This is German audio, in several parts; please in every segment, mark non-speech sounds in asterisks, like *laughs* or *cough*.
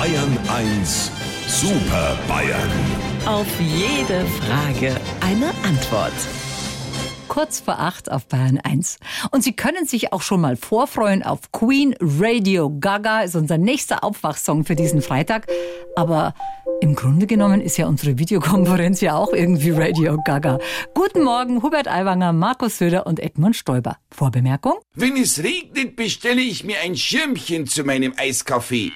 Bayern 1 Super Bayern. Auf jede Frage eine Antwort. Kurz vor acht auf Bayern 1. Und Sie können sich auch schon mal vorfreuen auf Queen Radio Gaga, ist unser nächster Aufwachsong für diesen Freitag. Aber im Grunde genommen ist ja unsere Videokonferenz ja auch irgendwie Radio Gaga. Guten Morgen, Hubert Aiwanger, Markus Söder und Edmund Stoiber. Vorbemerkung? Wenn es regnet, bestelle ich mir ein Schirmchen zu meinem Eiskaffee.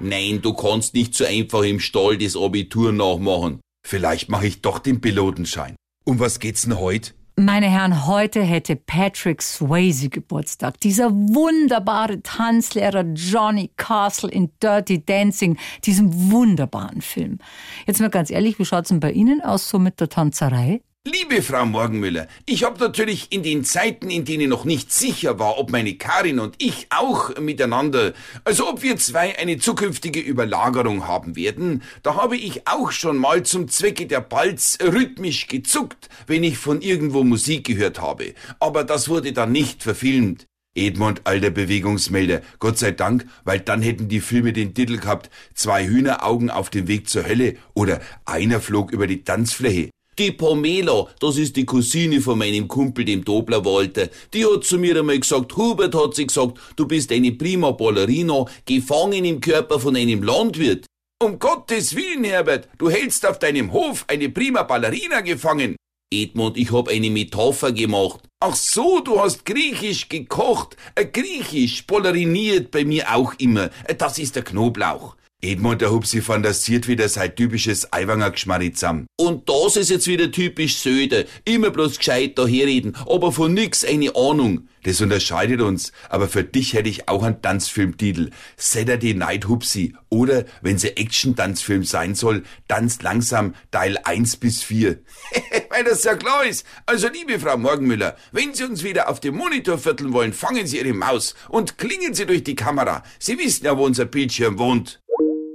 Nein, du kannst nicht so einfach im Stall das Abitur nachmachen. Vielleicht mache ich doch den Pilotenschein. Um was geht's denn heute? Meine Herren, heute hätte Patrick Swayze Geburtstag. Dieser wunderbare Tanzlehrer Johnny Castle in Dirty Dancing, diesem wunderbaren Film. Jetzt mal ganz ehrlich, wie schaut's denn bei Ihnen aus so mit der Tanzerei? Liebe Frau Morgenmüller, ich habe natürlich in den Zeiten, in denen noch nicht sicher war, ob meine Karin und ich auch miteinander, also ob wir zwei eine zukünftige Überlagerung haben werden, da habe ich auch schon mal zum Zwecke der Balz rhythmisch gezuckt, wenn ich von irgendwo Musik gehört habe. Aber das wurde dann nicht verfilmt. Edmund, alter Bewegungsmelder, Gott sei Dank, weil dann hätten die Filme den Titel gehabt, zwei Hühneraugen auf dem Weg zur Hölle oder einer flog über die Tanzfläche. Die Pamela, das ist die Cousine von meinem Kumpel, dem Dobler Walter, die hat zu mir einmal gesagt, Hubert hat sie gesagt, du bist eine prima Ballerina, gefangen im Körper von einem Landwirt. Um Gottes Willen, Herbert, du hältst auf deinem Hof eine prima Ballerina gefangen. Edmund, ich hab eine Metapher gemacht. Ach so, du hast griechisch gekocht. Äh, griechisch balleriniert bei mir auch immer. Äh, das ist der Knoblauch. Edmund, der Hupsi fantasiert wieder sein typisches Eiwanger Geschmarizam. Und das ist jetzt wieder typisch Söder. Immer bloß gescheit daherreden, aber von nix eine Ahnung. Das unterscheidet uns, aber für dich hätte ich auch einen Tanzfilmtitel. Saturday Night Hupsi. Oder, wenn sie Action-Tanzfilm sein soll, Tanz langsam, Teil 1 bis 4. *laughs* Weil das ja klar ist. Also, liebe Frau Morgenmüller, wenn Sie uns wieder auf dem Monitor vierteln wollen, fangen Sie Ihre Maus und klingen Sie durch die Kamera. Sie wissen ja, wo unser Bildschirm wohnt.